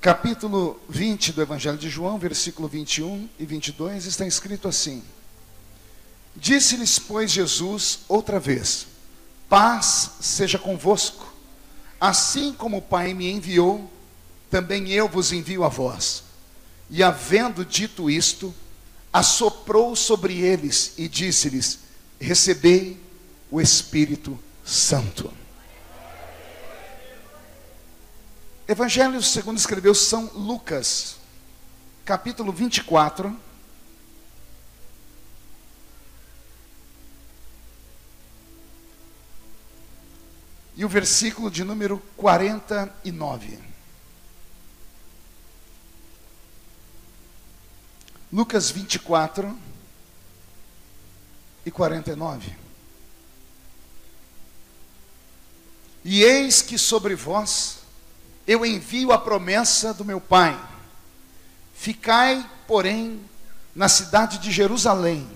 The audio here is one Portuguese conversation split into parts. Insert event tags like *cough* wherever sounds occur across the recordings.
capítulo 20 do Evangelho de João, versículo 21 e 22, está escrito assim: Disse-lhes, pois, Jesus outra vez: Paz seja convosco. Assim como o Pai me enviou, também eu vos envio a vós. E havendo dito isto, assoprou sobre eles e disse-lhes: Recebei o Espírito Santo. Evangelho segundo escreveu São Lucas, capítulo 24. E o versículo de número 49. Lucas 24 e 49. E eis que sobre vós eu envio a promessa do meu Pai. Ficai, porém, na cidade de Jerusalém,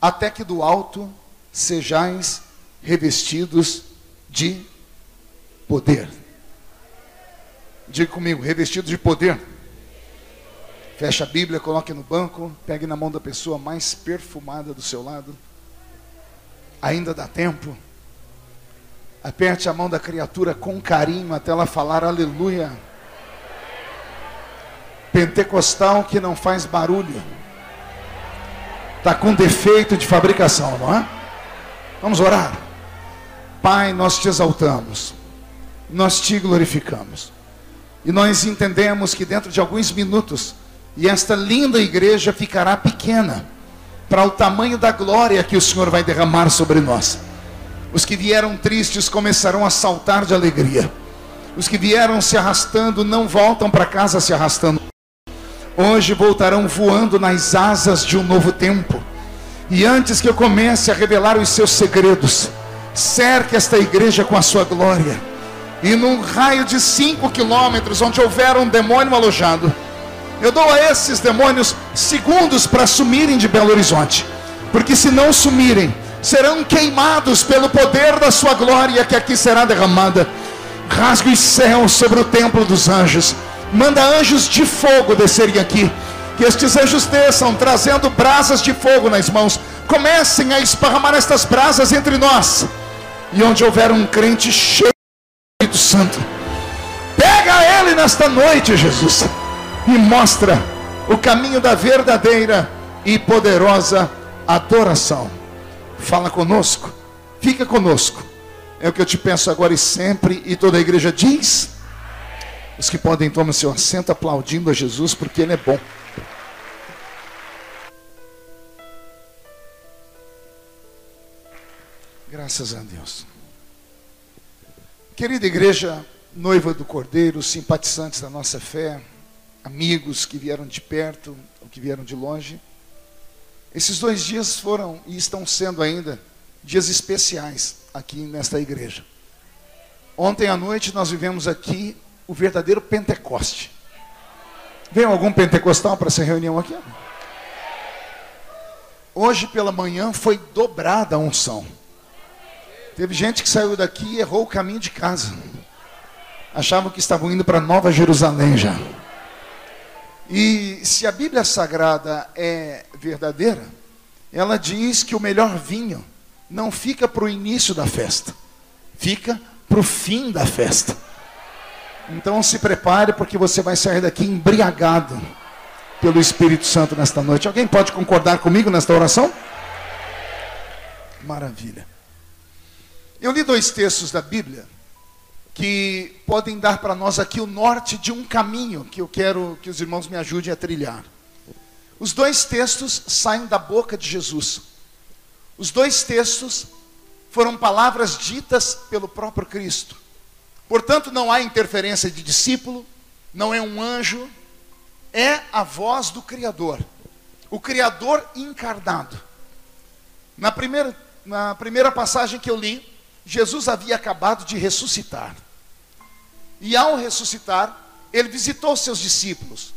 até que do alto sejais revestidos de poder. Diga comigo, revestido de poder. Feche a Bíblia, coloque no banco, pegue na mão da pessoa mais perfumada do seu lado. Ainda dá tempo. Aperte a mão da criatura com carinho até ela falar aleluia. Pentecostal que não faz barulho. Está com defeito de fabricação, não é? Vamos orar. Pai, nós te exaltamos, nós te glorificamos. E nós entendemos que dentro de alguns minutos, e esta linda igreja ficará pequena, para o tamanho da glória que o Senhor vai derramar sobre nós. Os que vieram tristes começarão a saltar de alegria. Os que vieram se arrastando não voltam para casa se arrastando. Hoje voltarão voando nas asas de um novo tempo. E antes que eu comece a revelar os seus segredos, cerque esta igreja com a sua glória. E num raio de cinco quilômetros, onde houver um demônio alojado, eu dou a esses demônios segundos para sumirem de Belo Horizonte. Porque se não sumirem, serão queimados pelo poder da sua glória que aqui será derramada. Rasgue os céus sobre o templo dos anjos. Manda anjos de fogo descerem aqui. Que estes anjos desçam, trazendo brasas de fogo nas mãos. Comecem a esparramar estas brasas entre nós. E onde houver um crente cheio do Espírito Santo, pega ele nesta noite, Jesus, e mostra o caminho da verdadeira e poderosa adoração fala conosco, fica conosco. É o que eu te peço agora e sempre, e toda a igreja diz. Os que podem tomar seu assento aplaudindo a Jesus, porque Ele é bom. Graças a Deus. Querida igreja, noiva do Cordeiro, simpatizantes da nossa fé, amigos que vieram de perto ou que vieram de longe. Esses dois dias foram e estão sendo ainda dias especiais aqui nesta igreja. Ontem à noite nós vivemos aqui o verdadeiro Pentecoste. Veio algum pentecostal para essa reunião aqui? Hoje pela manhã foi dobrada a unção. Teve gente que saiu daqui e errou o caminho de casa. Achavam que estavam indo para Nova Jerusalém já. E se a Bíblia Sagrada é verdadeira, ela diz que o melhor vinho não fica para o início da festa, fica para o fim da festa. Então se prepare, porque você vai sair daqui embriagado pelo Espírito Santo nesta noite. Alguém pode concordar comigo nesta oração? Maravilha. Eu li dois textos da Bíblia que podem dar para nós aqui o norte de um caminho que eu quero que os irmãos me ajudem a trilhar. Os dois textos saem da boca de Jesus. Os dois textos foram palavras ditas pelo próprio Cristo. Portanto, não há interferência de discípulo, não é um anjo, é a voz do Criador, o Criador encarnado. Na primeira, na primeira passagem que eu li, Jesus havia acabado de ressuscitar. E ao ressuscitar, ele visitou seus discípulos.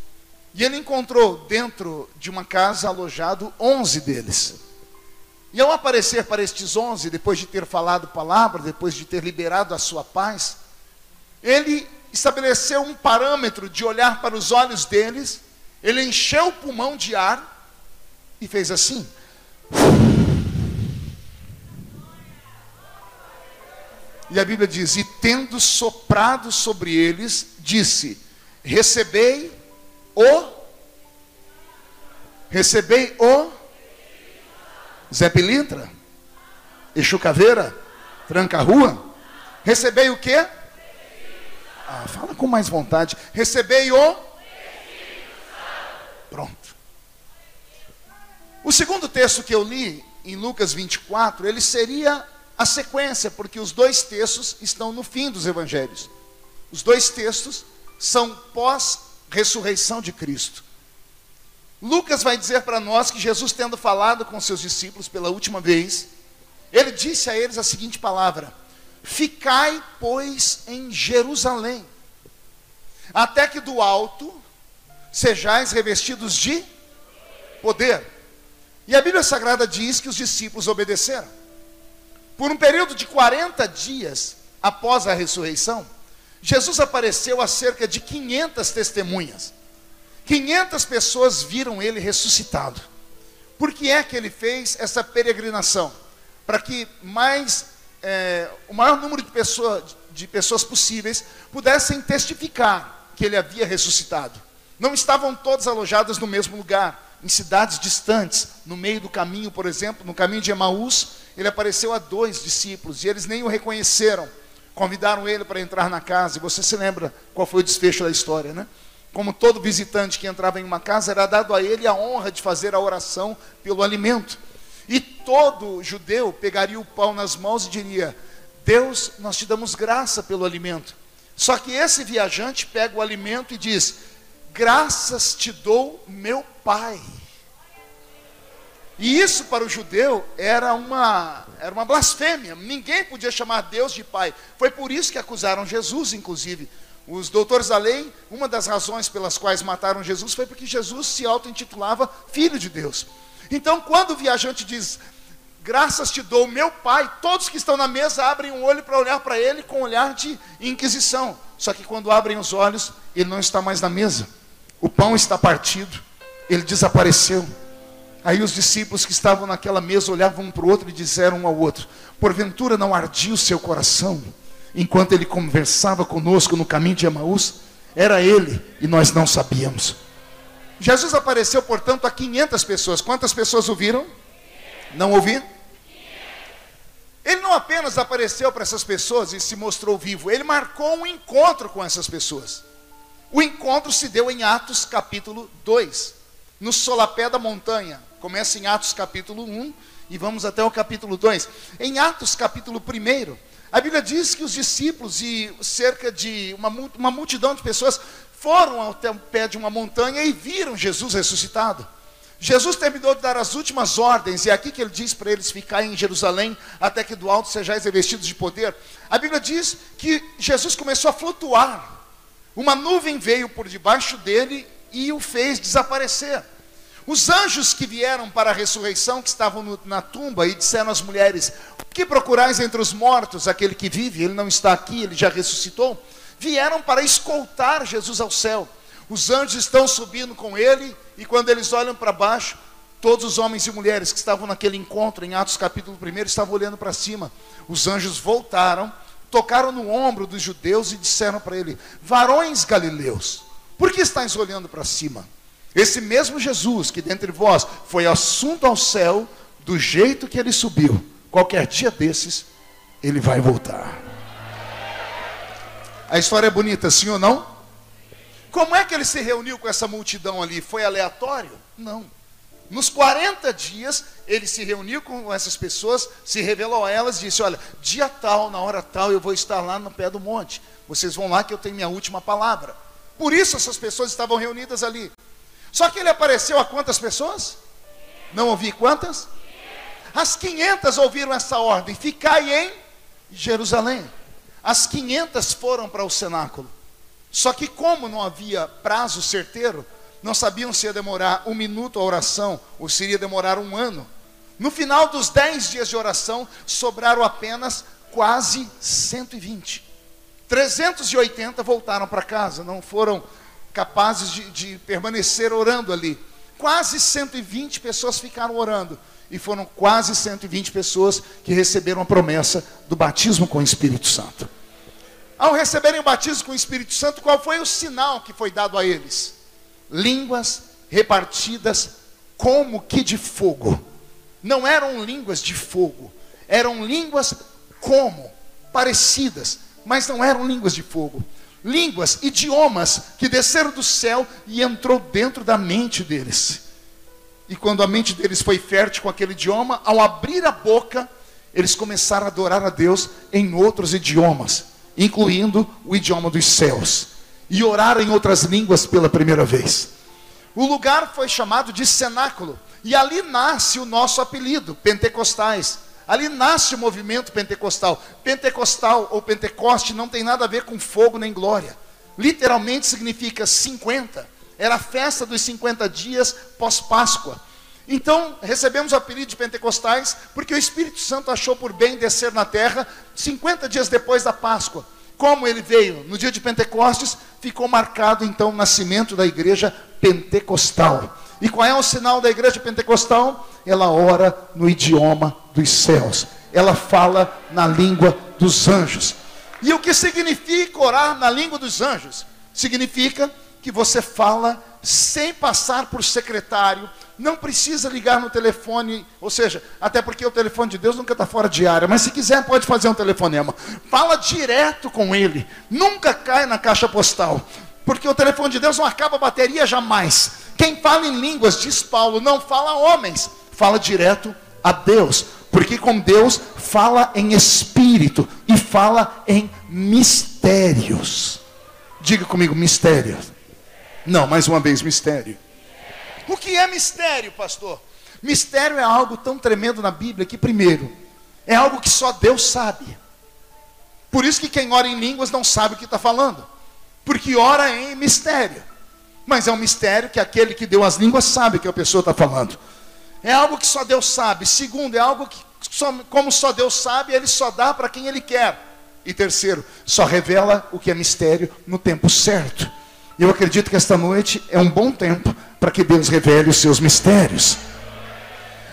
E ele encontrou dentro de uma casa alojado onze deles. E ao aparecer para estes onze, depois de ter falado palavra, depois de ter liberado a sua paz, ele estabeleceu um parâmetro de olhar para os olhos deles, ele encheu o pulmão de ar e fez assim. E a Bíblia diz: E tendo soprado sobre eles, disse: Recebei o. Recebei o. Zé Pilintra? Exu Caveira? Tranca Rua? Recebei o quê? Ah, fala com mais vontade. Recebei o. Pronto. O segundo texto que eu li, em Lucas 24, ele seria a sequência, porque os dois textos estão no fim dos evangelhos. Os dois textos são pós-ressurreição de Cristo. Lucas vai dizer para nós que Jesus, tendo falado com seus discípulos pela última vez, ele disse a eles a seguinte palavra: Ficai, pois, em Jerusalém, até que do alto sejais revestidos de poder. E a Bíblia Sagrada diz que os discípulos obedeceram. Por um período de 40 dias após a ressurreição, Jesus apareceu a cerca de 500 testemunhas. 500 pessoas viram ele ressuscitado. Por que é que ele fez essa peregrinação? Para que mais é, o maior número de, pessoa, de pessoas possíveis pudessem testificar que ele havia ressuscitado. Não estavam todos alojados no mesmo lugar, em cidades distantes, no meio do caminho, por exemplo, no caminho de Emaús, ele apareceu a dois discípulos e eles nem o reconheceram. Convidaram ele para entrar na casa, e você se lembra qual foi o desfecho da história, né? Como todo visitante que entrava em uma casa, era dado a ele a honra de fazer a oração pelo alimento. E todo judeu pegaria o pão nas mãos e diria: Deus, nós te damos graça pelo alimento. Só que esse viajante pega o alimento e diz: Graças te dou, meu Pai. E isso para o judeu era uma, era uma blasfêmia. Ninguém podia chamar Deus de Pai. Foi por isso que acusaram Jesus, inclusive. Os doutores da lei, uma das razões pelas quais mataram Jesus foi porque Jesus se auto-intitulava Filho de Deus. Então, quando o viajante diz, graças te dou, meu pai, todos que estão na mesa abrem um olho para olhar para ele com um olhar de inquisição. Só que quando abrem os olhos, ele não está mais na mesa. O pão está partido, ele desapareceu. Aí os discípulos que estavam naquela mesa olhavam um para o outro e disseram um ao outro: Porventura não ardia o seu coração enquanto ele conversava conosco no caminho de Emaús? Era ele e nós não sabíamos. Jesus apareceu, portanto, a 500 pessoas. Quantas pessoas ouviram? Não ouviram? Ele não apenas apareceu para essas pessoas e se mostrou vivo, ele marcou um encontro com essas pessoas. O encontro se deu em Atos capítulo 2, no solapé da montanha. Começa em Atos capítulo 1 e vamos até o capítulo 2. Em Atos capítulo 1, a Bíblia diz que os discípulos e cerca de uma, uma multidão de pessoas foram até o pé de uma montanha e viram Jesus ressuscitado. Jesus terminou de dar as últimas ordens, e é aqui que ele diz para eles ficarem em Jerusalém até que do alto sejais revestidos de poder. A Bíblia diz que Jesus começou a flutuar. Uma nuvem veio por debaixo dele e o fez desaparecer. Os anjos que vieram para a ressurreição, que estavam no, na tumba, e disseram às mulheres: O que procurais entre os mortos? Aquele que vive, ele não está aqui, ele já ressuscitou vieram para escoltar Jesus ao céu. Os anjos estão subindo com ele, e quando eles olham para baixo, todos os homens e mulheres que estavam naquele encontro, em Atos capítulo 1, estavam olhando para cima. Os anjos voltaram, tocaram no ombro dos judeus e disseram para ele: Varões galileus, por que estáis olhando para cima? Esse mesmo Jesus que dentre vós foi assunto ao céu, do jeito que ele subiu, qualquer dia desses, ele vai voltar. A história é bonita, sim ou não? Como é que ele se reuniu com essa multidão ali? Foi aleatório? Não. Nos 40 dias, ele se reuniu com essas pessoas, se revelou a elas e disse: Olha, dia tal, na hora tal, eu vou estar lá no pé do monte. Vocês vão lá que eu tenho minha última palavra. Por isso essas pessoas estavam reunidas ali. Só que ele apareceu a quantas pessoas? Não ouvi quantas? As 500 ouviram essa ordem: Ficai em Jerusalém. As 500 foram para o cenáculo. Só que, como não havia prazo certeiro, não sabiam se ia demorar um minuto a oração ou se iria demorar um ano. No final dos 10 dias de oração, sobraram apenas quase 120. 380 voltaram para casa, não foram capazes de, de permanecer orando ali. Quase 120 pessoas ficaram orando. E foram quase 120 pessoas que receberam a promessa do batismo com o Espírito Santo. Ao receberem o batismo com o Espírito Santo, qual foi o sinal que foi dado a eles? Línguas repartidas como que de fogo. Não eram línguas de fogo, eram línguas como, parecidas, mas não eram línguas de fogo. Línguas, idiomas que desceram do céu e entrou dentro da mente deles. E quando a mente deles foi fértil com aquele idioma, ao abrir a boca, eles começaram a adorar a Deus em outros idiomas, incluindo o idioma dos céus, e oraram em outras línguas pela primeira vez. O lugar foi chamado de cenáculo, e ali nasce o nosso apelido, Pentecostais. Ali nasce o movimento pentecostal. Pentecostal ou Pentecoste não tem nada a ver com fogo nem glória. Literalmente significa 50. Era a festa dos 50 dias pós-Páscoa. Então, recebemos o apelido de Pentecostais porque o Espírito Santo achou por bem descer na terra 50 dias depois da Páscoa. Como ele veio no dia de Pentecostes, ficou marcado então o nascimento da igreja pentecostal. E qual é o sinal da igreja pentecostal? Ela ora no idioma dos céus. Ela fala na língua dos anjos. E o que significa orar na língua dos anjos? Significa que você fala sem passar por secretário, não precisa ligar no telefone, ou seja, até porque o telefone de Deus nunca está fora de área, mas se quiser pode fazer um telefonema. Fala direto com ele, nunca cai na caixa postal, porque o telefone de Deus não acaba a bateria jamais. Quem fala em línguas, diz Paulo, não fala a homens, fala direto a Deus, porque com Deus fala em espírito e fala em mistérios. Diga comigo, mistérios. Não, mais uma vez, mistério. O que é mistério, pastor? Mistério é algo tão tremendo na Bíblia que, primeiro, é algo que só Deus sabe. Por isso que quem ora em línguas não sabe o que está falando, porque ora em mistério. Mas é um mistério que aquele que deu as línguas sabe que a pessoa está falando. É algo que só Deus sabe. Segundo, é algo que, só, como só Deus sabe, Ele só dá para quem Ele quer. E terceiro, só revela o que é mistério no tempo certo. Eu acredito que esta noite é um bom tempo para que Deus revele os seus mistérios.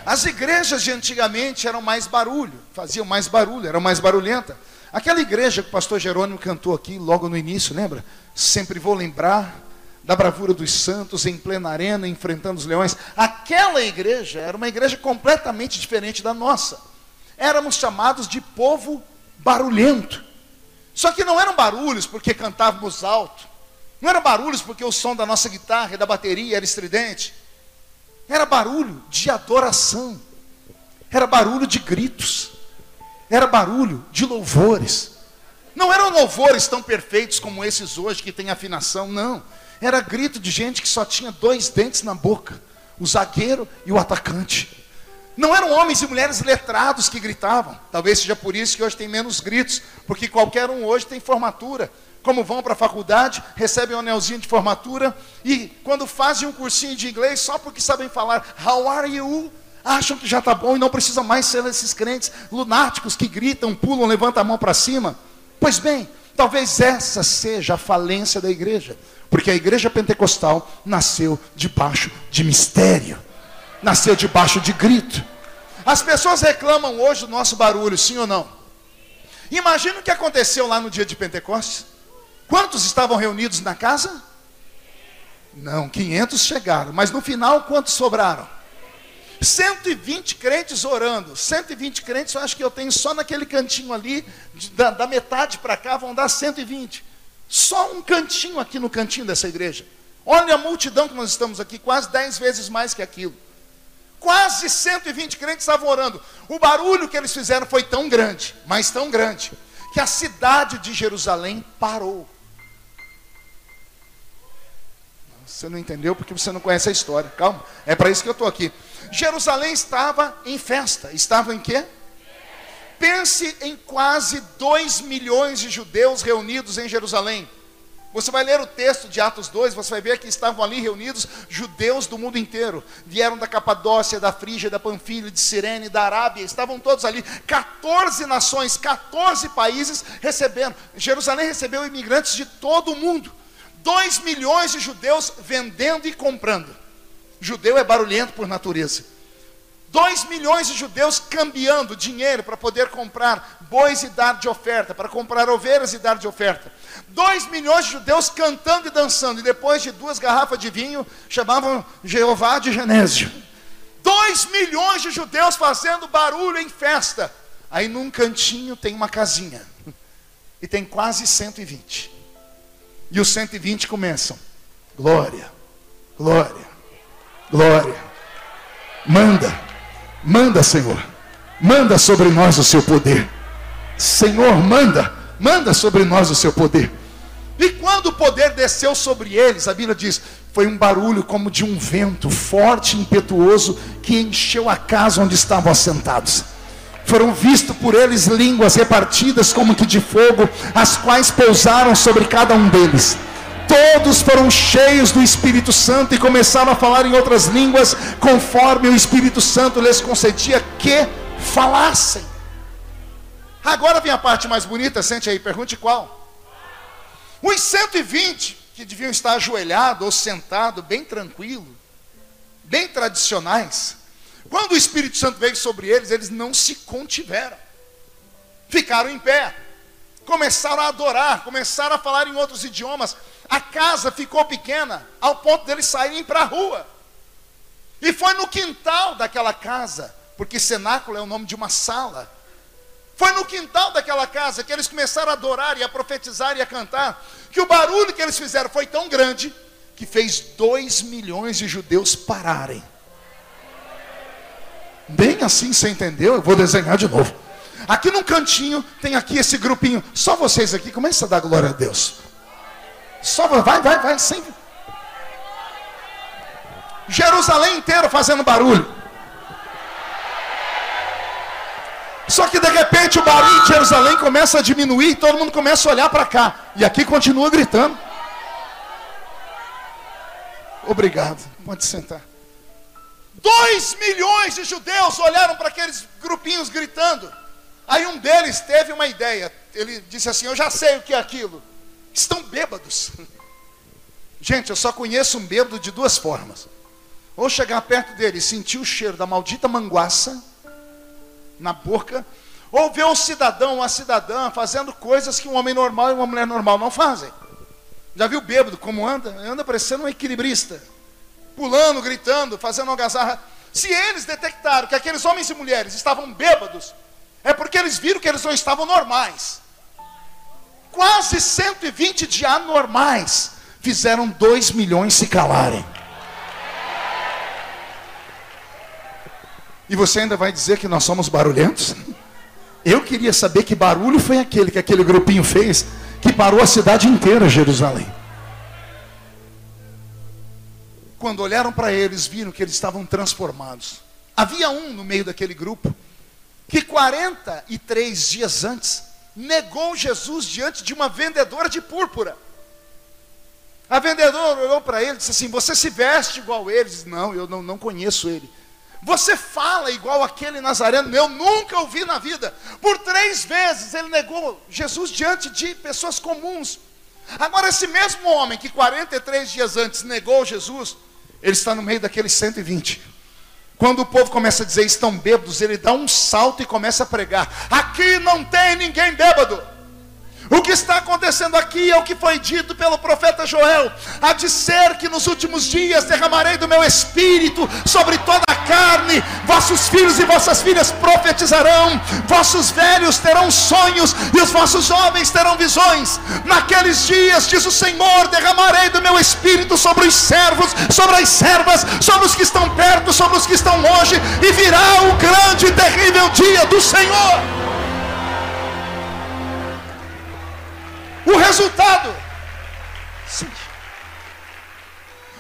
As igrejas de antigamente eram mais barulho, faziam mais barulho, eram mais barulhenta. Aquela igreja que o pastor Jerônimo cantou aqui logo no início, lembra? Sempre vou lembrar da bravura dos santos em plena arena, enfrentando os leões. Aquela igreja era uma igreja completamente diferente da nossa. Éramos chamados de povo barulhento. Só que não eram barulhos porque cantávamos alto. Não eram barulhos porque o som da nossa guitarra e da bateria era estridente. Era barulho de adoração. Era barulho de gritos. Era barulho de louvores. Não eram louvores tão perfeitos como esses hoje que tem afinação, não. Era grito de gente que só tinha dois dentes na boca: o zagueiro e o atacante. Não eram homens e mulheres letrados que gritavam. Talvez seja por isso que hoje tem menos gritos, porque qualquer um hoje tem formatura. Como vão para a faculdade, recebem um anelzinho de formatura e quando fazem um cursinho de inglês, só porque sabem falar How are you? Acham que já está bom e não precisa mais ser esses crentes lunáticos que gritam, pulam, levantam a mão para cima. Pois bem, talvez essa seja a falência da igreja. Porque a igreja pentecostal nasceu debaixo de mistério, nasceu debaixo de grito. As pessoas reclamam hoje do nosso barulho, sim ou não? Imagina o que aconteceu lá no dia de Pentecostes. Quantos estavam reunidos na casa? Não, 500 chegaram, mas no final quantos sobraram? 120 crentes orando. 120 crentes, eu acho que eu tenho só naquele cantinho ali, da, da metade para cá, vão dar 120. Só um cantinho aqui no cantinho dessa igreja. Olha a multidão que nós estamos aqui, quase 10 vezes mais que aquilo. Quase 120 crentes estavam orando. O barulho que eles fizeram foi tão grande, mas tão grande, que a cidade de Jerusalém parou. Você não entendeu porque você não conhece a história. Calma, é para isso que eu estou aqui. Jerusalém estava em festa. Estava em quê? Pense em quase 2 milhões de judeus reunidos em Jerusalém. Você vai ler o texto de Atos 2, você vai ver que estavam ali reunidos judeus do mundo inteiro. Vieram da Capadócia, da Frígia, da Panfilha, de Sirene, da Arábia, estavam todos ali. 14 nações, 14 países recebendo. Jerusalém recebeu imigrantes de todo o mundo. 2 milhões de judeus vendendo e comprando. Judeu é barulhento por natureza. 2 milhões de judeus cambiando dinheiro para poder comprar bois e dar de oferta, para comprar ovelhas e dar de oferta. 2 milhões de judeus cantando e dançando, e depois de duas garrafas de vinho, chamavam Jeová de Genésio. 2 milhões de judeus fazendo barulho em festa. Aí num cantinho tem uma casinha, e tem quase 120. E os 120 começam: glória, glória, glória. Manda, manda, Senhor, manda sobre nós o seu poder. Senhor, manda, manda sobre nós o seu poder. E quando o poder desceu sobre eles, a Bíblia diz, foi um barulho como de um vento forte e impetuoso que encheu a casa onde estavam assentados. Foram vistos por eles línguas repartidas como que de fogo, as quais pousaram sobre cada um deles. Todos foram cheios do Espírito Santo e começaram a falar em outras línguas, conforme o Espírito Santo lhes concedia que falassem. Agora vem a parte mais bonita, sente aí, pergunte qual. Os 120 que deviam estar ajoelhados ou sentados, bem tranquilo, bem tradicionais, quando o Espírito Santo veio sobre eles, eles não se contiveram. Ficaram em pé. Começaram a adorar, começaram a falar em outros idiomas. A casa ficou pequena, ao ponto deles saírem para a rua. E foi no quintal daquela casa, porque cenáculo é o nome de uma sala. Foi no quintal daquela casa que eles começaram a adorar e a profetizar e a cantar, que o barulho que eles fizeram foi tão grande que fez dois milhões de judeus pararem. Bem assim, você entendeu? Eu vou desenhar de novo. Aqui num cantinho tem aqui esse grupinho. Só vocês aqui, começa a dar glória a Deus. Só vai, vai, vai, sempre. Jerusalém inteiro fazendo barulho. Só que de repente o barulho de Jerusalém começa a diminuir e todo mundo começa a olhar para cá. E aqui continua gritando. Obrigado. Pode sentar. Dois milhões de judeus olharam para aqueles grupinhos gritando. Aí um deles teve uma ideia. Ele disse assim: Eu já sei o que é aquilo. Estão bêbados. Gente, eu só conheço um bêbado de duas formas. Ou chegar perto dele e sentir o cheiro da maldita manguaça na boca, ou ver um cidadão, uma cidadã fazendo coisas que um homem normal e uma mulher normal não fazem. Já viu bêbado como anda? Anda parecendo um equilibrista, pulando, gritando, fazendo algazarra. Se eles detectaram que aqueles homens e mulheres estavam bêbados, é porque eles viram que eles não estavam normais. Quase 120 de anormais fizeram 2 milhões se calarem. E você ainda vai dizer que nós somos barulhentos? Eu queria saber que barulho foi aquele que aquele grupinho fez que parou a cidade inteira, Jerusalém. Quando olharam para eles, viram que eles estavam transformados. Havia um no meio daquele grupo que 43 dias antes negou Jesus diante de uma vendedora de púrpura. A vendedora olhou para ele e disse assim: Você se veste igual eles? Não, eu não, não conheço ele. Você fala igual aquele nazareno, eu nunca ouvi na vida. Por três vezes ele negou Jesus diante de pessoas comuns. Agora, esse mesmo homem que 43 dias antes negou Jesus, ele está no meio daqueles 120. Quando o povo começa a dizer estão bêbados, ele dá um salto e começa a pregar: aqui não tem ninguém bêbado. O que está acontecendo aqui é o que foi dito pelo profeta Joel: há de ser que nos últimos dias derramarei do meu espírito sobre toda a carne, vossos filhos e vossas filhas profetizarão, vossos velhos terão sonhos e os vossos jovens terão visões. Naqueles dias, diz o Senhor, derramarei do meu espírito sobre os servos, sobre as servas, sobre os que estão perto, sobre os que estão longe, e virá o grande e terrível dia do Senhor. O resultado. Sim.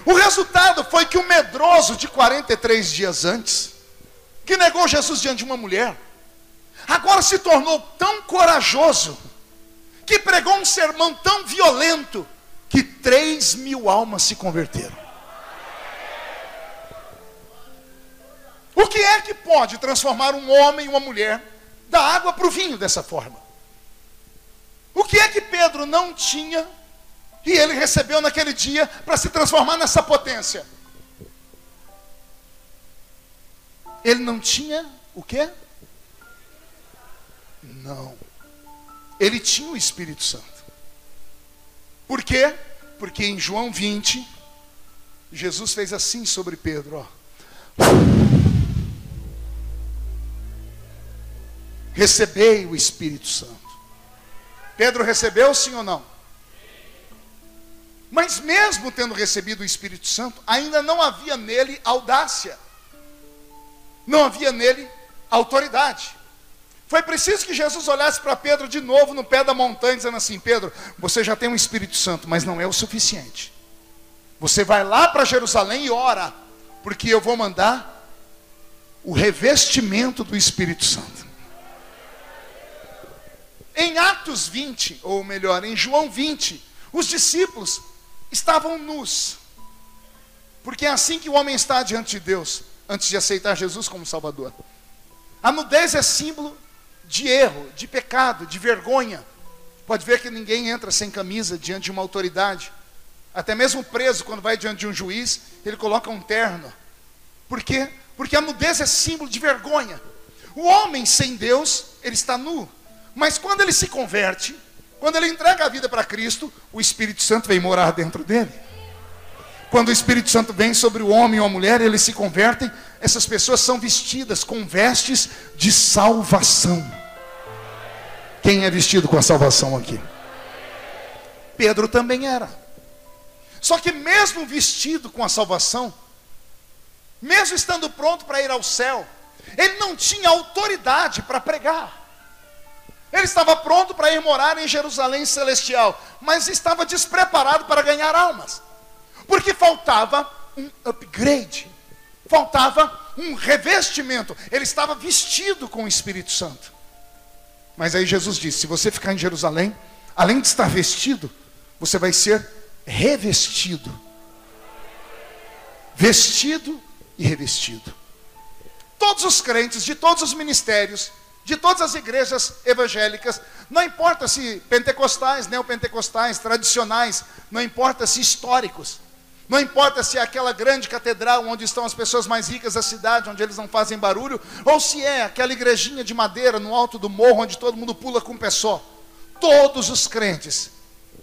O resultado foi que o medroso de 43 dias antes, que negou Jesus diante de uma mulher, agora se tornou tão corajoso, que pregou um sermão tão violento, que 3 mil almas se converteram. O que é que pode transformar um homem e uma mulher da água para o vinho dessa forma? O que é que Pedro não tinha e ele recebeu naquele dia para se transformar nessa potência? Ele não tinha o quê? Não. Ele tinha o Espírito Santo. Por quê? Porque em João 20, Jesus fez assim sobre Pedro, ó. Recebei o Espírito Santo. Pedro recebeu sim ou não? Mas mesmo tendo recebido o Espírito Santo, ainda não havia nele audácia. Não havia nele autoridade. Foi preciso que Jesus olhasse para Pedro de novo no pé da montanha, dizendo assim: Pedro, você já tem um Espírito Santo, mas não é o suficiente. Você vai lá para Jerusalém e ora, porque eu vou mandar o revestimento do Espírito Santo. Em Atos 20, ou melhor, em João 20, os discípulos estavam nus. Porque é assim que o homem está diante de Deus, antes de aceitar Jesus como Salvador. A nudez é símbolo de erro, de pecado, de vergonha. Pode ver que ninguém entra sem camisa diante de uma autoridade. Até mesmo preso, quando vai diante de um juiz, ele coloca um terno. Por quê? Porque a nudez é símbolo de vergonha. O homem sem Deus, ele está nu. Mas quando ele se converte, quando ele entrega a vida para Cristo, o Espírito Santo vem morar dentro dele. Quando o Espírito Santo vem sobre o homem ou a mulher, eles se convertem, essas pessoas são vestidas com vestes de salvação. Quem é vestido com a salvação aqui? Pedro também era. Só que mesmo vestido com a salvação, mesmo estando pronto para ir ao céu, ele não tinha autoridade para pregar. Ele estava pronto para ir morar em Jerusalém celestial, mas estava despreparado para ganhar almas. Porque faltava um upgrade, faltava um revestimento. Ele estava vestido com o Espírito Santo. Mas aí Jesus disse: se você ficar em Jerusalém, além de estar vestido, você vai ser revestido. Vestido e revestido. Todos os crentes de todos os ministérios, de todas as igrejas evangélicas, não importa se pentecostais, neopentecostais, tradicionais, não importa se históricos, não importa se é aquela grande catedral onde estão as pessoas mais ricas da cidade, onde eles não fazem barulho, ou se é aquela igrejinha de madeira no alto do morro onde todo mundo pula com o pé só. Todos os crentes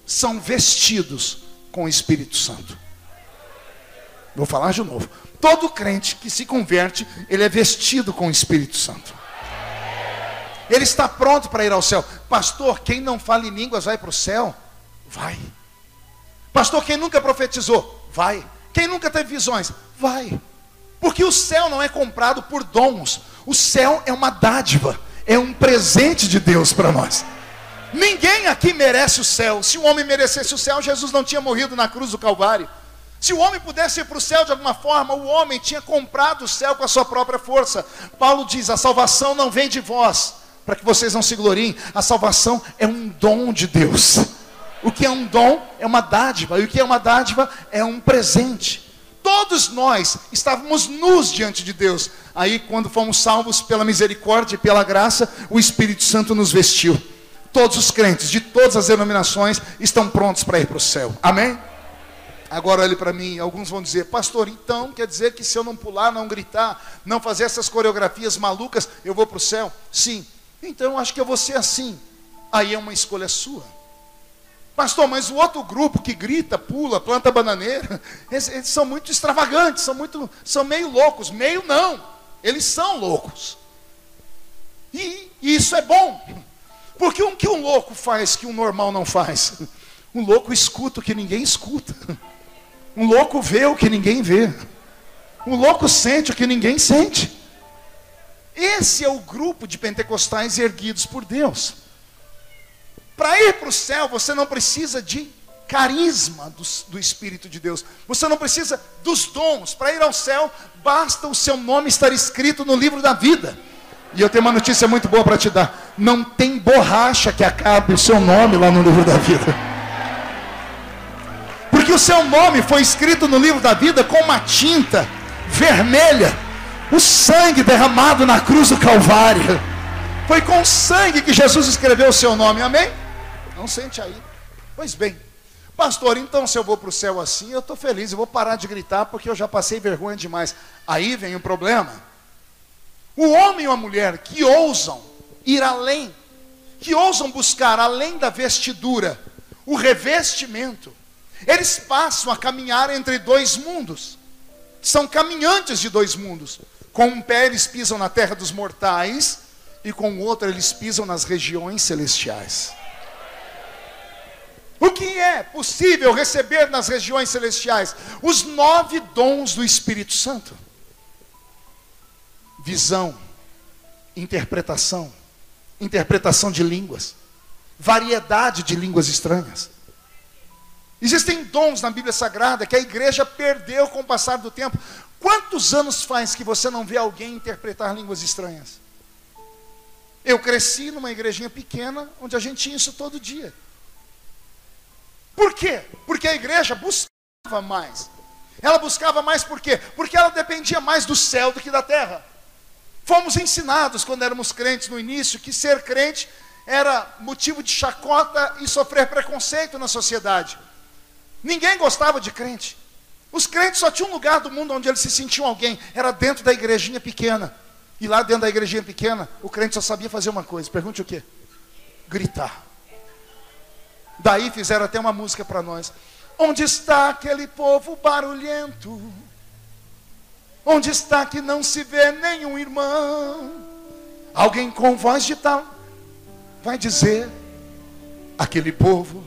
são vestidos com o Espírito Santo. Vou falar de novo. Todo crente que se converte, ele é vestido com o Espírito Santo. Ele está pronto para ir ao céu. Pastor, quem não fala em línguas vai para o céu? Vai. Pastor, quem nunca profetizou? Vai. Quem nunca teve visões? Vai. Porque o céu não é comprado por dons. O céu é uma dádiva, é um presente de Deus para nós. Ninguém aqui merece o céu. Se o homem merecesse o céu, Jesus não tinha morrido na cruz do Calvário. Se o homem pudesse ir para o céu de alguma forma, o homem tinha comprado o céu com a sua própria força. Paulo diz: a salvação não vem de vós, para que vocês não se gloriem. A salvação é um dom de Deus. O que é um dom é uma dádiva, e o que é uma dádiva é um presente. Todos nós estávamos nus diante de Deus. Aí, quando fomos salvos pela misericórdia e pela graça, o Espírito Santo nos vestiu. Todos os crentes de todas as denominações estão prontos para ir para o céu. Amém? Agora olhe para mim, alguns vão dizer, pastor, então quer dizer que se eu não pular, não gritar, não fazer essas coreografias malucas, eu vou para o céu? Sim. Então acho que eu vou ser assim. Aí é uma escolha sua. Pastor, mas o outro grupo que grita, pula, planta bananeira, *laughs* eles, eles, são muito extravagantes, são muito, são meio loucos. Meio não, eles são loucos. E, e isso é bom, porque o que um louco faz que um normal não faz? *laughs* Um louco escuta o que ninguém escuta. *laughs* Um louco vê o que ninguém vê. Um louco sente o que ninguém sente. Esse é o grupo de pentecostais erguidos por Deus. Para ir para o céu, você não precisa de carisma do, do, Espírito de Deus. Você não precisa dos dons. Para ir ao céu, basta o seu nome estar escrito no livro da vida. E eu tenho uma notícia muito boa para te dar. Não tem borracha que acabe o seu nome lá no livro da vida. Porque o seu nome foi escrito no livro da vida com uma tinta vermelha. O sangue derramado na cruz do Calvário. Foi com sangue que Jesus escreveu o seu nome. Amém? Não sente aí. Pois bem. Pastor, então se eu vou para o céu assim, eu estou feliz, eu vou parar de gritar porque eu já passei vergonha demais. Aí vem o problema. O homem ou a mulher que ousam ir além, que ousam buscar além da vestidura, o revestimento, eles passam a caminhar entre dois mundos. São caminhantes de dois mundos. Com um pé eles pisam na terra dos mortais e com o outro eles pisam nas regiões celestiais. O que é possível receber nas regiões celestiais? Os nove dons do Espírito Santo: visão, interpretação, interpretação de línguas, variedade de línguas estranhas. Existem dons na Bíblia Sagrada que a igreja perdeu com o passar do tempo. Quantos anos faz que você não vê alguém interpretar línguas estranhas? Eu cresci numa igrejinha pequena onde a gente tinha isso todo dia. Por quê? Porque a igreja buscava mais. Ela buscava mais por quê? Porque ela dependia mais do céu do que da terra. Fomos ensinados quando éramos crentes no início que ser crente era motivo de chacota e sofrer preconceito na sociedade. Ninguém gostava de crente. Os crentes só tinham um lugar do mundo onde eles se sentiam alguém, era dentro da igrejinha pequena. E lá dentro da igrejinha pequena, o crente só sabia fazer uma coisa. Pergunte o quê? Gritar. Daí fizeram até uma música para nós. Onde está aquele povo barulhento? Onde está que não se vê nenhum irmão? Alguém com voz de tal vai dizer: aquele povo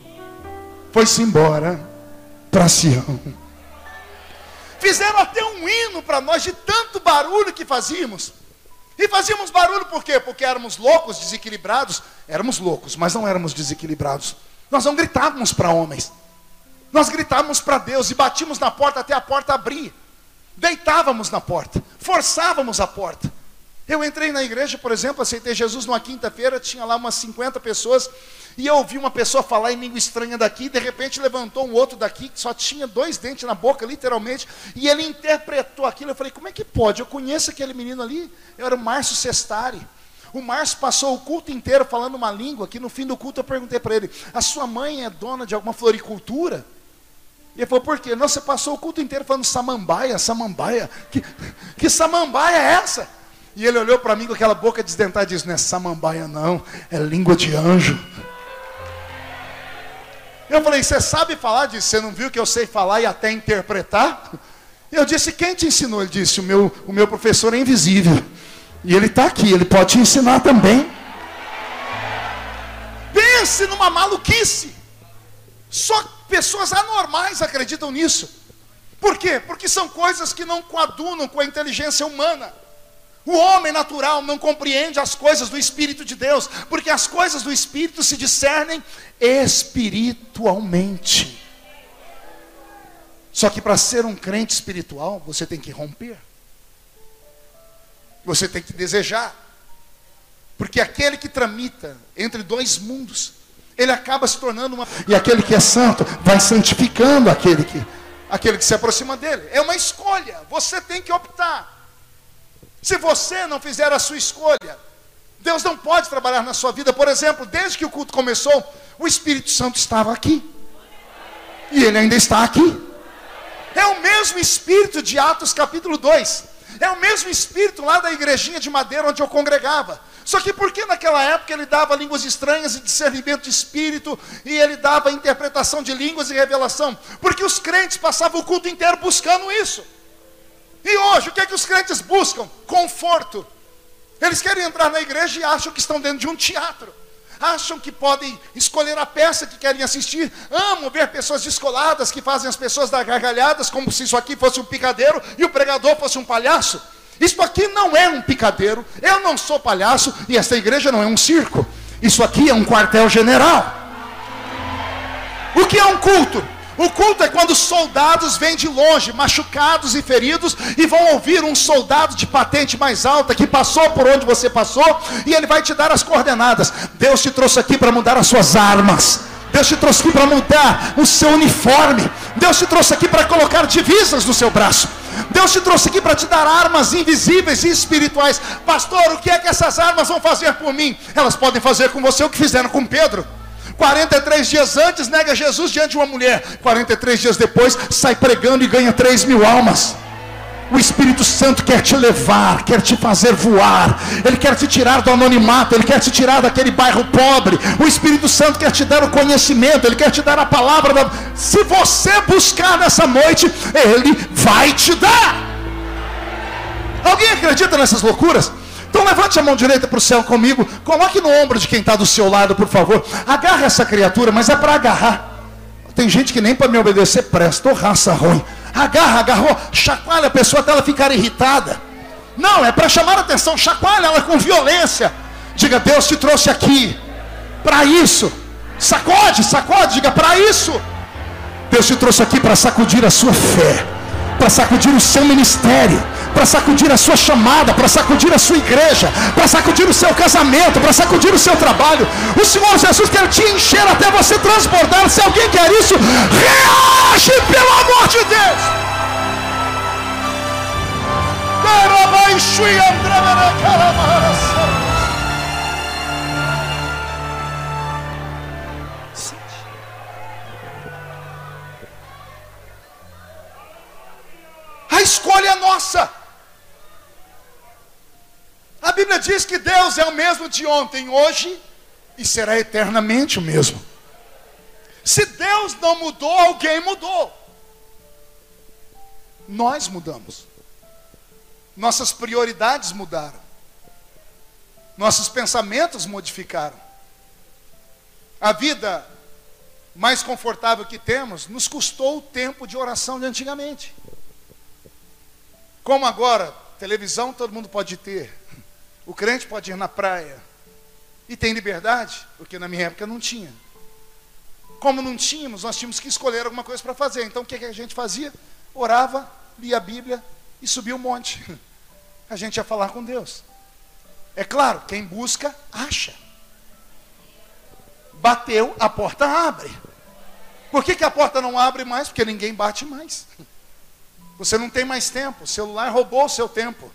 foi-se embora para Sião. Fizeram até um hino para nós de tanto barulho que fazíamos. E fazíamos barulho por quê? Porque éramos loucos, desequilibrados. Éramos loucos, mas não éramos desequilibrados. Nós não gritávamos para homens. Nós gritávamos para Deus e batíamos na porta até a porta abrir. Deitávamos na porta, forçávamos a porta. Eu entrei na igreja, por exemplo, aceitei Jesus numa quinta-feira, tinha lá umas 50 pessoas, e eu ouvi uma pessoa falar em língua estranha daqui, e de repente levantou um outro daqui, que só tinha dois dentes na boca, literalmente, e ele interpretou aquilo. Eu falei, como é que pode? Eu conheço aquele menino ali, eu era o Márcio Sestari. O Márcio passou o culto inteiro falando uma língua que no fim do culto eu perguntei para ele: a sua mãe é dona de alguma floricultura? E ele falou, por quê? Não, você passou o culto inteiro falando samambaia, samambaia. Que, que samambaia é essa? E ele olhou para mim com aquela boca desdentada e disse: Não é samambaia, não, é língua de anjo. Eu falei: Você sabe falar disso? Você não viu que eu sei falar e até interpretar? Eu disse: Quem te ensinou? Ele disse: O meu, o meu professor é invisível. E ele está aqui, ele pode te ensinar também. Pense numa maluquice. Só pessoas anormais acreditam nisso. Por quê? Porque são coisas que não coadunam com a inteligência humana. O homem natural não compreende as coisas do Espírito de Deus, porque as coisas do Espírito se discernem espiritualmente. Só que para ser um crente espiritual, você tem que romper. Você tem que desejar. Porque aquele que tramita entre dois mundos, ele acaba se tornando uma. E aquele que é santo vai santificando aquele que, aquele que se aproxima dele. É uma escolha. Você tem que optar. Se você não fizer a sua escolha, Deus não pode trabalhar na sua vida. Por exemplo, desde que o culto começou, o Espírito Santo estava aqui. E ele ainda está aqui. É o mesmo Espírito de Atos capítulo 2 é o mesmo espírito lá da igrejinha de madeira onde eu congregava. Só que por que naquela época ele dava línguas estranhas e discernimento de espírito, e ele dava interpretação de línguas e revelação? Porque os crentes passavam o culto inteiro buscando isso. E hoje, o que é que os crentes buscam? Conforto. Eles querem entrar na igreja e acham que estão dentro de um teatro acham que podem escolher a peça que querem assistir, amam ver pessoas descoladas que fazem as pessoas dar gargalhadas, como se isso aqui fosse um picadeiro e o pregador fosse um palhaço. Isso aqui não é um picadeiro, eu não sou palhaço e esta igreja não é um circo. Isso aqui é um quartel-general. O que é um culto? O culto é quando soldados vêm de longe, machucados e feridos, e vão ouvir um soldado de patente mais alta que passou por onde você passou, e ele vai te dar as coordenadas. Deus te trouxe aqui para mudar as suas armas. Deus te trouxe aqui para mudar o seu uniforme. Deus te trouxe aqui para colocar divisas no seu braço. Deus te trouxe aqui para te dar armas invisíveis e espirituais. Pastor, o que é que essas armas vão fazer por mim? Elas podem fazer com você o que fizeram com Pedro. 43 dias antes, nega Jesus diante de uma mulher. 43 dias depois, sai pregando e ganha 3 mil almas. O Espírito Santo quer te levar, quer te fazer voar, Ele quer te tirar do anonimato, Ele quer te tirar daquele bairro pobre. O Espírito Santo quer te dar o conhecimento, Ele quer te dar a palavra. Da... Se você buscar nessa noite, Ele vai te dar. Alguém acredita nessas loucuras? Então levante a mão direita para o céu comigo, coloque no ombro de quem está do seu lado, por favor. Agarra essa criatura, mas é para agarrar. Tem gente que nem para me obedecer presta, ou raça ruim agarra, agarrou, chacoalha a pessoa até ela ficar irritada. Não, é para chamar a atenção, chacoalha ela com violência. Diga, Deus te trouxe aqui para isso. Sacode, sacode, diga para isso. Deus te trouxe aqui para sacudir a sua fé, para sacudir o seu ministério, para sacudir a sua chamada, para sacudir a sua igreja, para sacudir o seu casamento, para sacudir o seu trabalho. O Senhor Jesus quer te encher até você transbordar. Se alguém quer isso, reage pelo amor de Deus. A escolha é nossa. Bíblia diz que Deus é o mesmo de ontem, hoje e será eternamente o mesmo. Se Deus não mudou, alguém mudou. Nós mudamos. Nossas prioridades mudaram. Nossos pensamentos modificaram. A vida mais confortável que temos nos custou o tempo de oração de antigamente. Como agora, televisão todo mundo pode ter, o crente pode ir na praia e tem liberdade, porque na minha época não tinha. Como não tínhamos, nós tínhamos que escolher alguma coisa para fazer. Então o que, a gente fazia? Orava, lia a Bíblia e subia o monte. *laughs* A gente ia falar com Deus. É claro, quem busca, acha. Bateu, a porta abre. Por que, que a porta não abre mais? Porque ninguém bate mais. *laughs* Você não tem mais tempo. O celular roubou o seu tempo.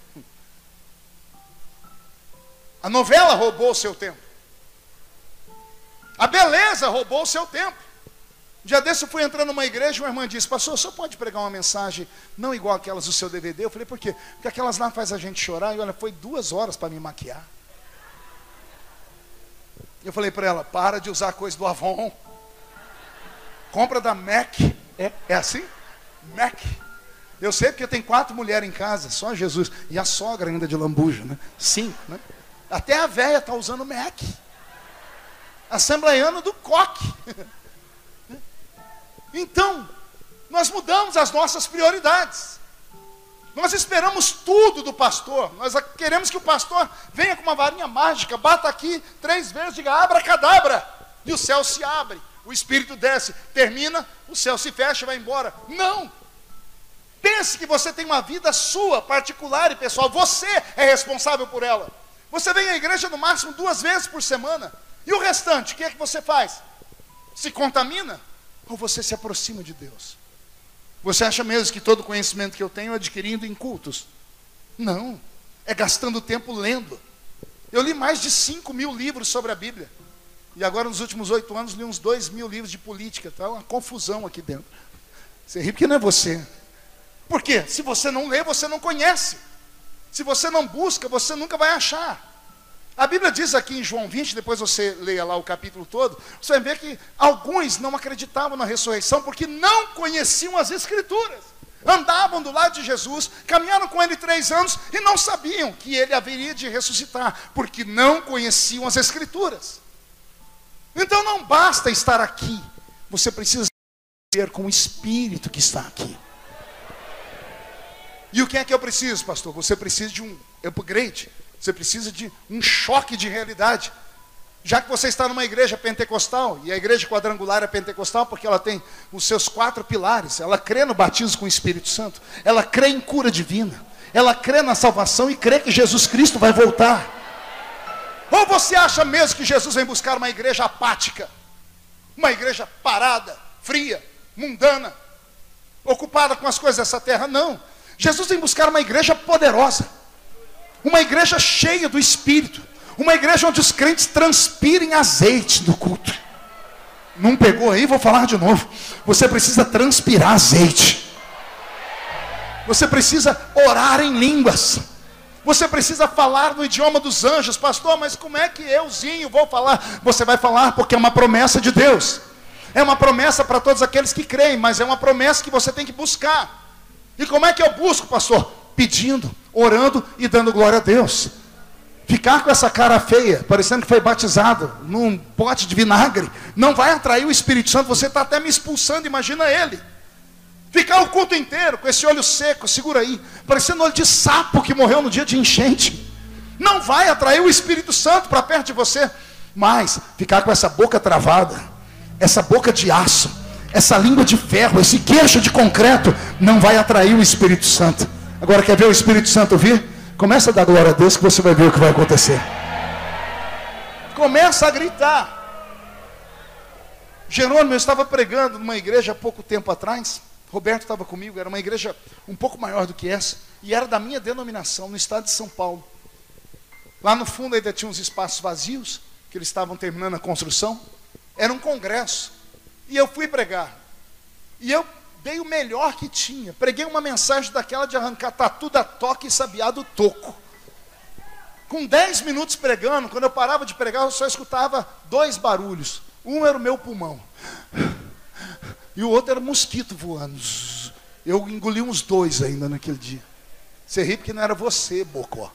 A novela roubou o seu tempo. A beleza roubou o seu tempo. Um dia desse eu fui entrando numa igreja e uma irmã disse, pastor, só pode pregar uma mensagem não igual aquelas do seu DVD? Eu falei, por quê? Porque aquelas lá faz a gente chorar. E olha, foi duas horas para me maquiar. Eu falei para ela, para de usar coisa do Avon. Compra da Mac. É, é assim? Mac. Eu sei porque tem quatro mulheres em casa, só Jesus. E a sogra ainda de lambuja, né? Cinco, né? Até a véia está usando Mac. Assembleiano do coque. Então, nós mudamos as nossas prioridades. Nós esperamos tudo do pastor. Nós queremos que o pastor venha com uma varinha mágica, bata aqui três vezes, diga abra cadabra, e o céu se abre, o espírito desce, termina, o céu se fecha e vai embora. Não! Pense que você tem uma vida sua, particular e pessoal, você é responsável por ela. Você vem à igreja no máximo duas vezes por semana. E o restante, o que é que você faz? Se contamina? Ou você se aproxima de Deus? Você acha mesmo que todo conhecimento que eu tenho é adquirindo em cultos? Não. É gastando tempo lendo. Eu li mais de 5 mil livros sobre a Bíblia. E agora, nos últimos oito anos, li uns dois mil livros de política. Está uma confusão aqui dentro. Você ri porque não é você. Por quê? Se você não lê, você não conhece. Se você não busca, você nunca vai achar. A Bíblia diz aqui em João 20, depois você leia lá o capítulo todo, você vai ver que alguns não acreditavam na ressurreição porque não conheciam as Escrituras. Andavam do lado de Jesus, caminharam com ele três anos e não sabiam que ele haveria de ressuscitar, porque não conheciam as Escrituras. Então não basta estar aqui, você precisa ver com o Espírito que está aqui. E o que é que eu preciso, pastor? Você precisa de um upgrade. Você precisa de um choque de realidade. Já que você está numa igreja pentecostal, e a igreja quadrangular é pentecostal porque ela tem os seus quatro pilares, ela crê no batismo com o Espírito Santo, ela crê em cura divina, ela crê na salvação e crê que Jesus Cristo vai voltar. Ou você acha mesmo que Jesus vem buscar uma igreja apática, uma igreja parada, fria, mundana, ocupada com as coisas dessa terra. Não. Jesus vem buscar uma igreja poderosa, uma igreja cheia do Espírito, uma igreja onde os crentes transpirem azeite no culto. Não pegou aí? Vou falar de novo. Você precisa transpirar azeite. Você precisa orar em línguas. Você precisa falar no idioma dos anjos, pastor, mas como é que euzinho vou falar? Você vai falar porque é uma promessa de Deus. É uma promessa para todos aqueles que creem, mas é uma promessa que você tem que buscar. E como é que eu busco, pastor? Pedindo, orando e dando glória a Deus. Ficar com essa cara feia, parecendo que foi batizado num pote de vinagre, não vai atrair o Espírito Santo. Você está até me expulsando, imagina ele. Ficar o culto inteiro com esse olho seco, segura aí, parecendo olho de sapo que morreu no dia de enchente. Não vai atrair o Espírito Santo para perto de você. Mas ficar com essa boca travada, essa boca de aço, essa língua de ferro, esse queixo de concreto, não vai atrair o Espírito Santo. Agora quer ver o Espírito Santo vir? Começa a dar glória a Deus que você vai ver o que vai acontecer. Começa a gritar. Jerônimo, eu estava pregando numa igreja há pouco tempo atrás. Roberto estava comigo, era uma igreja um pouco maior do que essa, e era da minha denominação, no estado de São Paulo. Lá no fundo ainda tinha uns espaços vazios, que eles estavam terminando a construção. Era um congresso. E eu fui pregar. E eu dei o melhor que tinha. Preguei uma mensagem daquela de arrancar tatu da toca e sabiá do toco. Com dez minutos pregando, quando eu parava de pregar, eu só escutava dois barulhos. Um era o meu pulmão. E o outro era mosquito voando. Eu engoli uns dois ainda naquele dia. Você ri porque não era você, Bocó.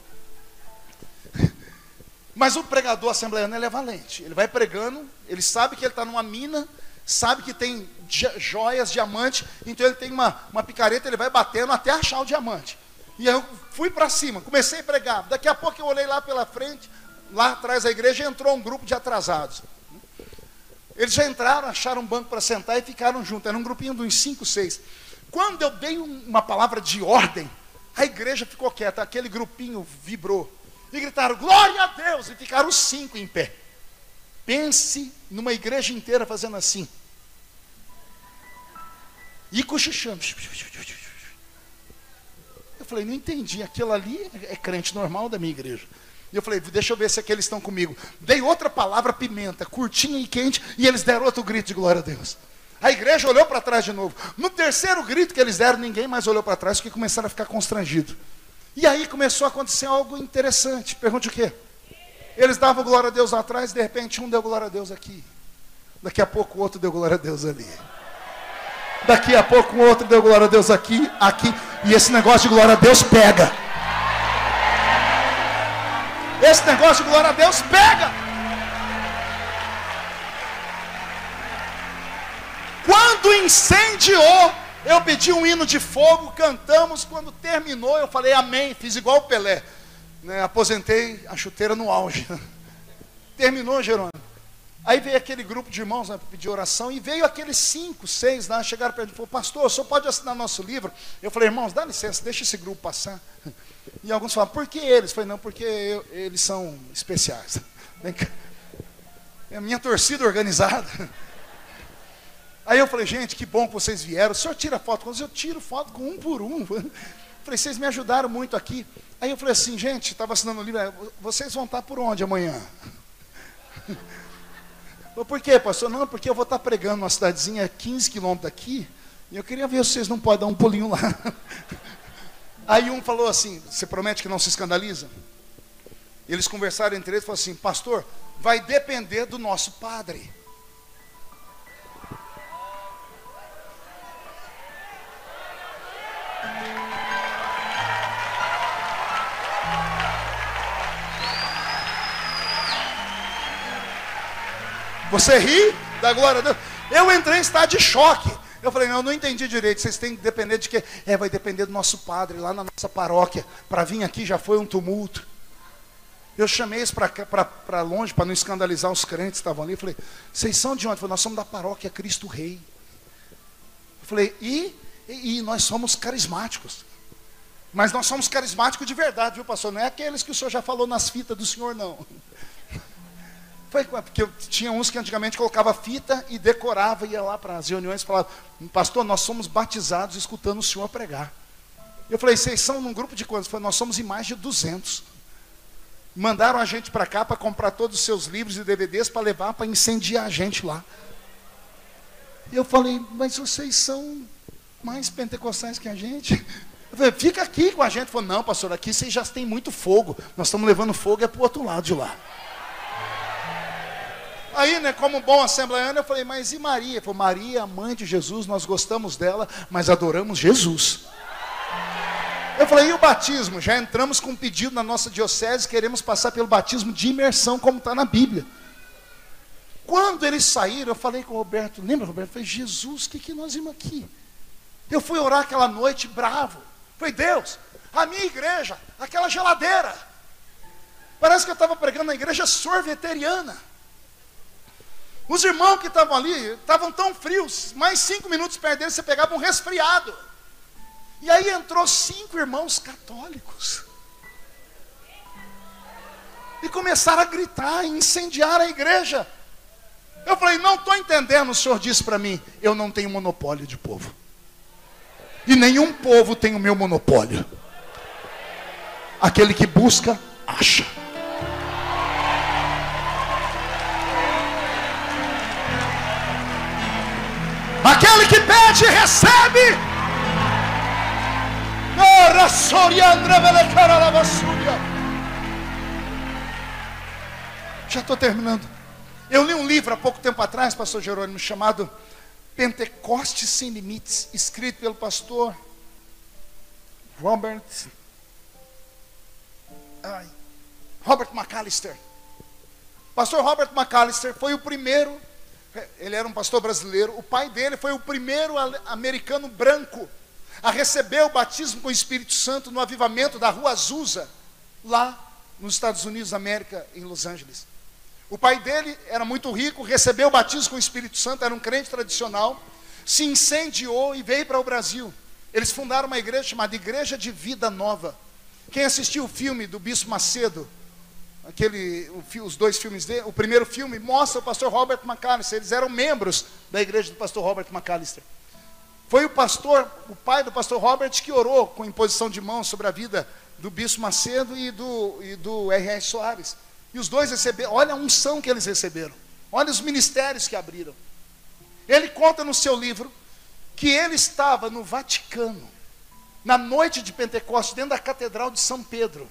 Mas o pregador assembleiano ele é valente. Ele vai pregando, ele sabe que ele está numa mina, sabe que tem joias, diamante, então ele tem uma, uma picareta, ele vai batendo até achar o diamante. E eu fui para cima, comecei a pregar. Daqui a pouco eu olhei lá pela frente, lá atrás da igreja, entrou um grupo de atrasados. Eles já entraram, acharam um banco para sentar e ficaram juntos. Era um grupinho de uns cinco, seis. Quando eu dei uma palavra de ordem, a igreja ficou quieta, aquele grupinho vibrou. E gritaram, glória a Deus! E ficaram os cinco em pé. Pense numa igreja inteira fazendo assim. E cochichando. Eu falei, não entendi. Aquilo ali é crente normal da minha igreja. E eu falei, deixa eu ver se aqueles estão comigo. Dei outra palavra, pimenta, curtinha e quente, e eles deram outro grito de glória a Deus. A igreja olhou para trás de novo. No terceiro grito que eles deram, ninguém mais olhou para trás, porque começaram a ficar constrangidos. E aí começou a acontecer algo interessante. Pergunte o quê? Eles davam glória a Deus atrás, de repente um deu glória a Deus aqui. Daqui a pouco o outro deu glória a Deus ali. Daqui a pouco o outro deu glória a Deus aqui, aqui. E esse negócio de glória a Deus pega. Esse negócio de glória a Deus pega. Quando incendiou, eu pedi um hino de fogo, cantamos. Quando terminou, eu falei amém. Fiz igual o Pelé. Né? Aposentei a chuteira no auge. *laughs* Terminou, Jerônimo. Aí veio aquele grupo de irmãos né, para pedir oração, e veio aqueles cinco, seis lá, chegaram perto e falaram, pastor, o senhor pode assinar nosso livro? Eu falei, irmãos, dá licença, deixa esse grupo passar. *laughs* E alguns falam, por que eles? Eu falei, não, porque eu, eles são especiais. *laughs* É a minha torcida organizada. Aí eu falei, gente, que bom que vocês vieram. O senhor tira foto com eles? Eu tiro foto com um por um. Falei, vocês me ajudaram muito aqui. Aí eu falei assim, gente, estava assinando o livro, é, vocês vão estar por onde amanhã? *laughs* Por quê, pastor? Não, porque eu vou estar pregando numa cidadezinha 15 quilômetros daqui, e eu queria ver se vocês não podem dar um pulinho lá. *laughs* Aí um falou assim: Você promete que não se escandaliza? Eles conversaram entre eles e falaram assim: Pastor, vai depender do nosso padre. Você ri da glória a Deus? Eu entrei em estado de choque. Eu falei, não, eu não entendi direito. Vocês têm que depender de quê? É, vai depender do nosso padre lá na nossa paróquia. Para vir aqui já foi um tumulto. Eu chamei eles para longe, para não escandalizar os crentes que estavam ali. Eu falei, vocês são de onde? Falei, nós somos da paróquia Cristo Rei. Eu falei, e, e, e nós somos carismáticos. Mas nós somos carismáticos de verdade, viu, pastor? Não é aqueles que o senhor já falou nas fitas do senhor, não. Porque eu tinha uns que antigamente colocava fita e decorava, ia lá para as reuniões e falava, pastor, nós somos batizados escutando o senhor pregar. Eu falei, vocês são num grupo de quantos? Falei, nós somos em mais de 200. Mandaram a gente para cá para comprar todos os seus livros e DVDs para levar para incendiar a gente lá. Eu falei, mas vocês são mais pentecostais que a gente? Falei, fica aqui com a gente. Falou, não, pastor, aqui vocês já têm muito fogo. Nós estamos levando fogo é para o outro lado de lá. Aí, né, como bom assembleano, eu falei, mas e Maria? Ele falou, Maria, a mãe de Jesus, nós gostamos dela, mas adoramos Jesus. Eu falei, e o batismo? Já entramos com um pedido na nossa diocese, queremos passar pelo batismo de imersão, como está na Bíblia. Quando eles saíram, eu falei com o Roberto, lembra, Roberto? Eu falei, Jesus, o que, que nós vimos aqui? Eu fui orar aquela noite bravo. Falei, Deus, a minha igreja, aquela geladeira. Parece que eu estava pregando na igreja sorveteriana. Os irmãos que estavam ali estavam tão frios, mais cinco minutos perto deles você pegava um resfriado. E aí entrou cinco irmãos católicos. E começaram a gritar, a incendiar a igreja. Eu falei, não estou entendendo. O senhor disse para mim, eu não tenho monopólio de povo. E nenhum povo tem o meu monopólio. Aquele que busca, acha. Aquele que pede, recebe. Já estou terminando. Eu li um livro há pouco tempo atrás, pastor Jerônimo, chamado Pentecostes Sem Limites, escrito pelo pastor Robert ai, Robert McAllister. Pastor Robert McAllister foi o primeiro, ele era um pastor brasileiro, o pai dele foi o primeiro americano branco a receber o batismo com o Espírito Santo no avivamento da Rua Azusa, lá nos Estados Unidos da América, em Los Angeles. O pai dele era muito rico, recebeu o batismo com o Espírito Santo, era um crente tradicional, se incendiou e veio para o Brasil. Eles fundaram uma igreja chamada Igreja de Vida Nova. Quem assistiu o filme do Bispo Macedo, aquele, os dois filmes dele, o primeiro filme mostra o pastor Robert McAllister, eles eram membros da igreja do pastor Robert McAllister. Foi o pastor, o pai do pastor Robert, que orou com imposição de mãos sobre a vida do Bispo Macedo e do, e do R.R. Soares. E os dois receberam, olha a unção que eles receberam, olha os ministérios que abriram. Ele conta no seu livro que ele estava no Vaticano, na noite de Pentecostes, dentro da Catedral de São Pedro,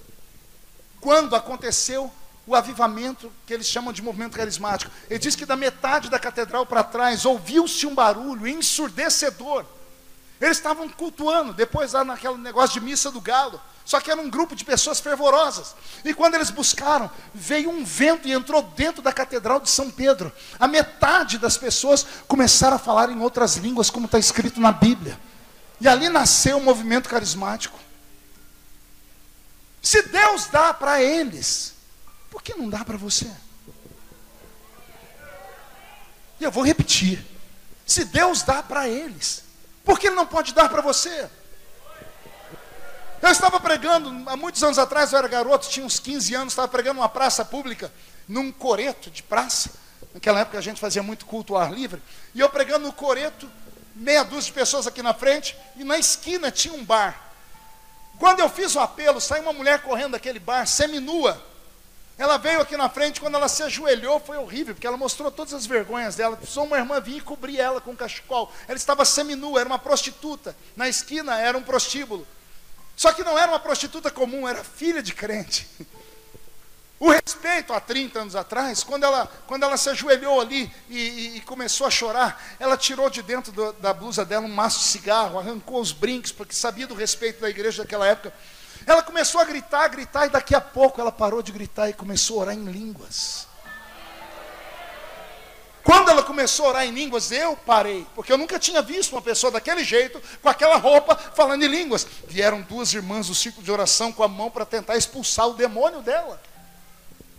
quando aconteceu o avivamento que eles chamam de movimento carismático. Ele diz que da metade da catedral para trás ouviu-se um barulho ensurdecedor. Eles estavam cultuando, depois lá naquele negócio de missa do galo. Só que era um grupo de pessoas fervorosas. E quando eles buscaram, veio um vento e entrou dentro da catedral de São Pedro. A metade das pessoas começaram a falar em outras línguas, como está escrito na Bíblia. E ali nasceu o movimento carismático. Se Deus dá para eles, por que não dá para você? E eu vou repetir: se Deus dá para eles, por que Ele não pode dar para você? Eu estava pregando, há muitos anos atrás, eu era garoto, tinha uns 15 anos, estava pregando numa praça pública, num coreto de praça. Naquela época a gente fazia muito culto ao ar livre. E eu pregando no coreto, meia dúzia de pessoas aqui na frente, e na esquina tinha um bar. Quando eu fiz o apelo, saiu uma mulher correndo daquele bar, seminua. Ela veio aqui na frente, quando ela se ajoelhou, foi horrível, porque ela mostrou todas as vergonhas dela. Só uma irmã vinha e cobrir ela com um cachecol. Ela estava seminua, era uma prostituta. Na esquina era um prostíbulo. Só que não era uma prostituta comum, era filha de crente. *laughs* O respeito, há 30 anos atrás, quando ela, quando ela se ajoelhou ali e, e, e começou a chorar, ela tirou de dentro do, da blusa dela um maço de cigarro, arrancou os brincos, porque sabia do respeito da igreja daquela época. Ela começou a gritar, a gritar, e daqui a pouco ela parou de gritar e começou a orar em línguas. Quando ela começou a orar em línguas, eu parei, porque eu nunca tinha visto uma pessoa daquele jeito, com aquela roupa, falando em línguas. Vieram duas irmãs do círculo de oração com a mão para tentar expulsar o demônio dela.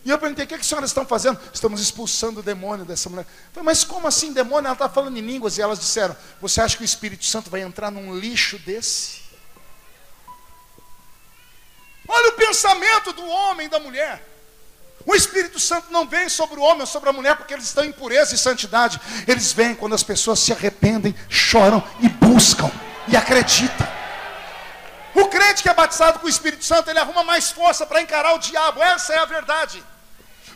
E eu perguntei: o que, é que as senhoras estão fazendo? Estamos expulsando o demônio dessa mulher. Falei, mas como assim demônio? Ela está falando em línguas. E elas disseram: Você acha que o Espírito Santo vai entrar num lixo desse? Olha o pensamento do homem e da mulher. O Espírito Santo não vem sobre o homem ou sobre a mulher porque eles estão em pureza e santidade. Eles vêm quando as pessoas se arrependem, choram e buscam e acreditam. O crente que é batizado com o Espírito Santo, ele arruma mais força para encarar o diabo. Essa é a verdade.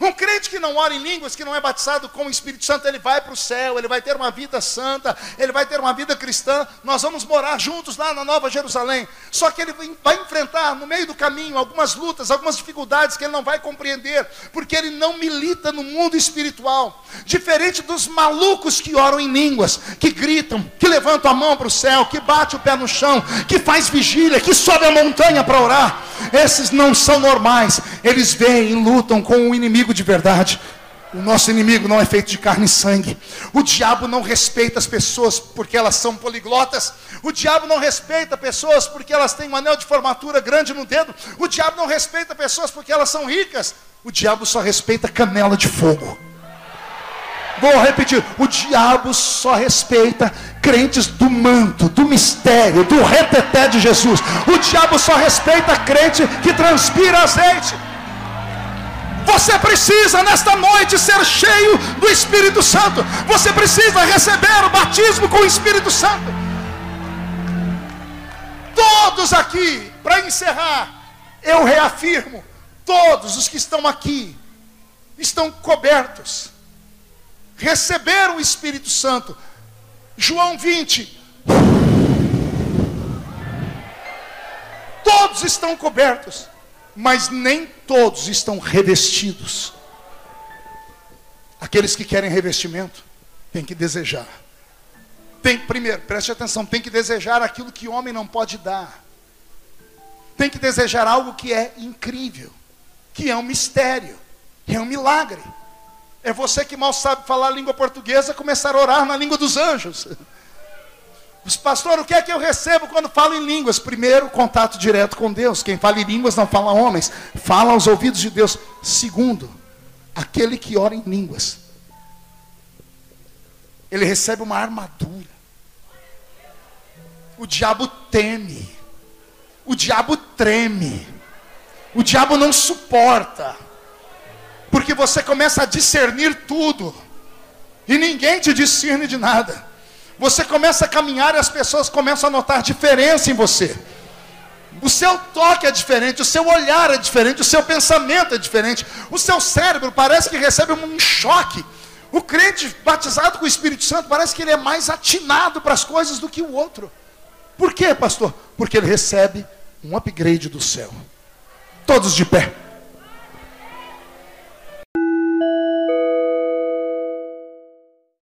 Um crente que não ora em línguas, que não é batizado com o Espírito Santo, ele vai para o céu, ele vai ter uma vida santa, ele vai ter uma vida cristã. Nós vamos morar juntos lá na Nova Jerusalém. Só que ele vai enfrentar no meio do caminho algumas lutas, algumas dificuldades que ele não vai compreender, porque ele não milita no mundo espiritual. Diferente dos malucos que oram em línguas, que gritam, que levantam a mão para o céu, que bate o pé no chão, que faz vigília, que sobe a montanha para orar. Esses não são normais. Eles vêm e lutam com o inimigo de verdade. O nosso inimigo não é feito de carne e sangue. O diabo não respeita as pessoas porque elas são poliglotas. O diabo não respeita pessoas porque elas têm um anel de formatura grande no dedo. O diabo não respeita pessoas porque elas são ricas. O diabo só respeita canela de fogo. Vou repetir: o diabo só respeita crentes do manto, do mistério, do reteté de Jesus. O diabo só respeita crente que transpira azeite. Você precisa nesta noite ser cheio do Espírito Santo. Você precisa receber o batismo com o Espírito Santo. Todos aqui, para encerrar, eu reafirmo: todos os que estão aqui estão cobertos, receberam o Espírito Santo. João 20. Todos estão cobertos mas nem todos estão revestidos. Aqueles que querem revestimento têm que desejar. Tem, primeiro, preste atenção, tem que desejar aquilo que o homem não pode dar. Tem que desejar algo que é incrível, que é um mistério, que é um milagre. É você que mal sabe falar a língua portuguesa começar a orar na língua dos anjos. *laughs* Pastor, o que é que eu recebo quando falo em línguas? Primeiro, contato direto com Deus. Quem fala em línguas não fala homens, fala aos ouvidos de Deus. Segundo, aquele que ora em línguas, ele recebe uma armadura. O diabo teme, o diabo treme, o diabo não suporta, porque você começa a discernir tudo, e ninguém te discerne de nada. Você começa a caminhar e as pessoas começam a notar diferença em você. O seu toque é diferente, o seu olhar é diferente, o seu pensamento é diferente. O seu cérebro parece que recebe um choque. O crente batizado com o Espírito Santo parece que ele é mais atinado para as coisas do que o outro. Por quê, pastor? Porque ele recebe um upgrade do céu. Todos de pé.